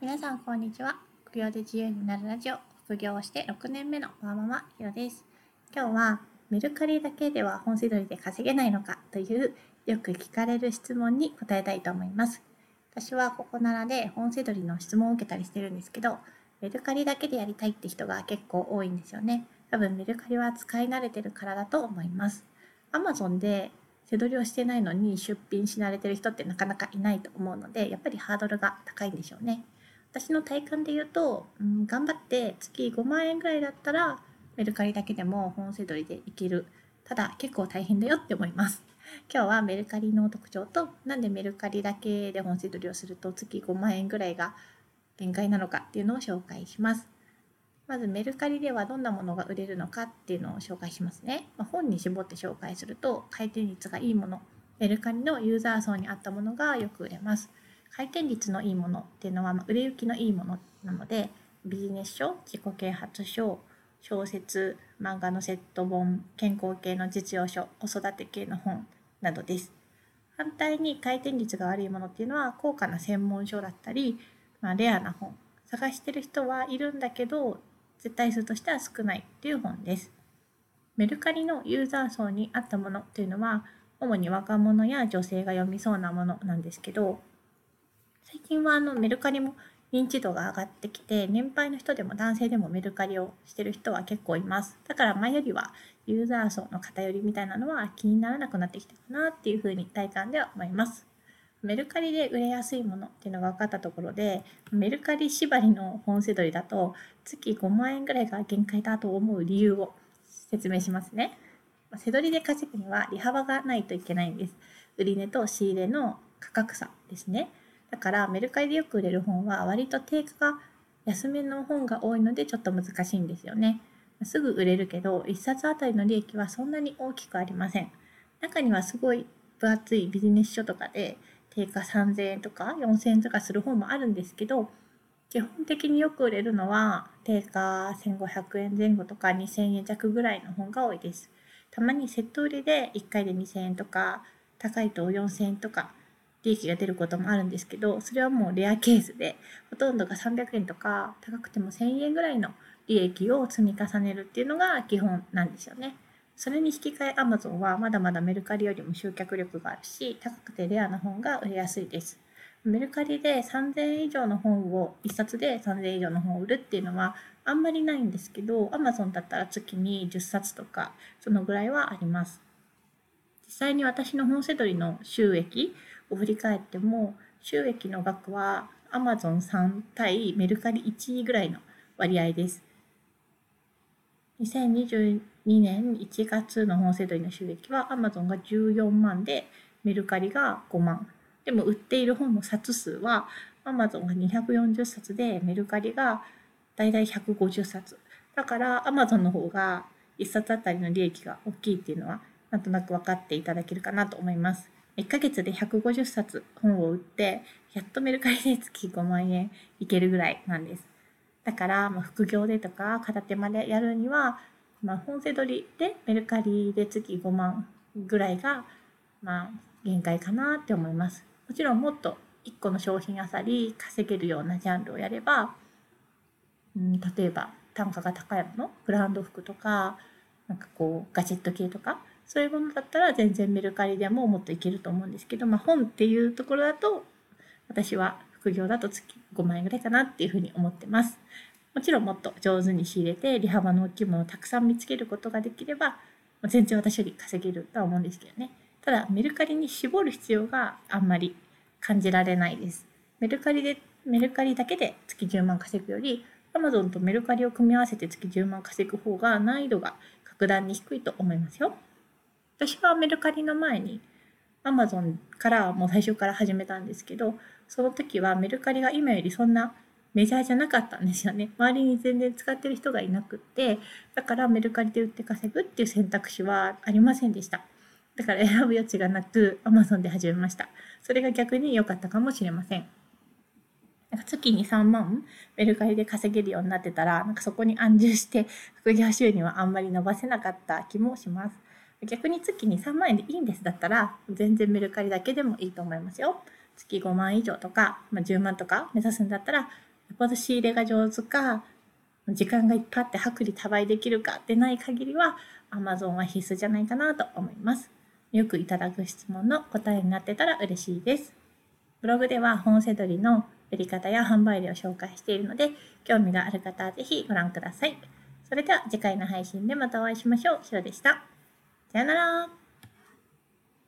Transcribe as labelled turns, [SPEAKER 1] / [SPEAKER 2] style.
[SPEAKER 1] 皆さんこんにちは。副業で自由になるラジオ。副業をして6年目のワーママひろです。今日はメルカリだけでは本セドリで稼げないのかというよく聞かれる質問に答えたいと思います。私はここならで本セドリの質問を受けたりしてるんですけどメルカリだけでやりたいって人が結構多いんですよね。多分メルカリは使い慣れてるからだと思います。Amazon で背取りをしてないのに出品し慣れてる人ってなかなかいないと思うのでやっぱりハードルが高いんでしょうね。私の体感で言うと、うん、頑張って月5万円ぐらいだったらメルカリだけでも本背取りでいけるただ結構大変だよって思います今日はメルカリの特徴となんでメルカリだけで本背取りをすると月5万円ぐらいが限界なのかっていうのを紹介しますまずメルカリではどんなものが売れるのかっていうのを紹介しますね。まあ、本に絞って紹介すると回転率がいいもの、メルカリのユーザー層に合ったものがよく売れます。回転率のいいものっていうのは、ま売れ行きのいいものなので、ビジネス書、自己啓発書、小説、漫画のセット本、健康系の実用書、子育て系の本などです。反対に回転率が悪いものっていうのは高価な専門書だったり、まあ、レアな本探してる人はいるんだけど絶対数としては少ないっていう本です。メルカリのユーザー層に合ったものというのは主に若者や女性が読みそうなものなんですけど最近はあのメルカリも認知度が上がってきて年配の人でも男性でもメルカリをしてる人は結構いますだから前よりはユーザー層の偏りみたいなのは気にならなくなってきたかなっていうふうに体感では思いますメルカリで売れやすいものっていうのが分かったところでメルカリ縛りの本セドリだと月5万円ぐらいが限界だと思う理由を説明しますね。セドリで稼ぐには利幅がないといけないんです。売値と仕入れの価格差ですね。だからメルカリでよく売れる本は割と定価が安めの本が多いのでちょっと難しいんですよね。すぐ売れるけど1冊あたりの利益はそんなに大きくありません。中にはすごい分厚いビジネス書とかで定価3000円とか4000円とかする本もあるんですけど基本的によく売れるのは定価1500円前後とか2000円弱ぐらいの本が多いです。たまにセット売りで1回で2000円とか高いと4000円とか利益が出ることもあるんですけどそれはもうレアケースでほとんどが300円とか高くても1000円ぐらいの利益を積み重ねるっていうのが基本なんですよね。それに引き換え Amazon はまだまだメルカリよりも集客力があるし、高くてレアな本が売れやすいです。メルカリで3000円以上の本を、1冊で3000円以上の本を売るっていうのはあんまりないんですけど、Amazon だったら月に10冊とか、そのぐらいはあります。実際に私の本セドリの収益を振り返っても、収益の額は Amazon3 対メルカリ1位ぐらいの割合です。2022年1月の本セドリの収益は Amazon が14万でメルカリが5万。でも売っている本の冊数は Amazon が240冊でメルカリがだいたい150冊。だから Amazon の方が1冊あたりの利益が大きいっていうのはなんとなく分かっていただけるかなと思います。1ヶ月で150冊本を売ってやっとメルカリで月5万円いけるぐらいなんですだから、まあ、副業でとか片手間でやるには、まあ、本セ取りでメルカリで月5万ぐらいが、まあ、限界かなって思います。もちろんもっと1個の商品あさり稼げるようなジャンルをやれば、うん、例えば単価が高いものブランド服とかなんかこうガジェット系とかそういうものだったら全然メルカリでももっといけると思うんですけど、まあ、本っていうところだと私は副業だと月5万円ぐらいかなっていうふうに思ってます。もちろんもっと上手に仕入れて利幅の大きいものをたくさん見つけることができれば全然私より稼げるとは思うんですけどね。ただメルカリに絞る必要があんまり感じられないです。メルカリでメルカリだけで月10万稼ぐより Amazon とメルカリを組み合わせて月10万稼ぐ方が難易度が格段に低いと思いますよ。私はメルカリの前に Amazon からもう最初から始めたんですけどその時はメルカリが今よりそんなメジャーじゃなかったんですよね。周りに全然使ってる人がいなくって、だからメルカリで売って稼ぐっていう選択肢はありませんでした。だから 選ぶ余地がなく Amazon で始めました。それが逆に良かったかもしれません。なんか月に3万メルカリで稼げるようになってたら、なんかそこに安住して副業収入はあんまり伸ばせなかった気もします。逆に月に3万円でいいんですだったら、全然メルカリだけでもいいと思いますよ。月5万以上とか、まあ、10万とか目指すんだったらぽど仕入れが上手か、時間がいっぱいあって薄利多売できるかでない限りは Amazon は必須じゃないかなと思います。よくいただく質問の答えになってたら嬉しいです。ブログでは本セドリの売り方や販売例を紹介しているので、興味がある方はぜひご覧ください。それでは次回の配信でまたお会いしましょう。しろでした。さよなら。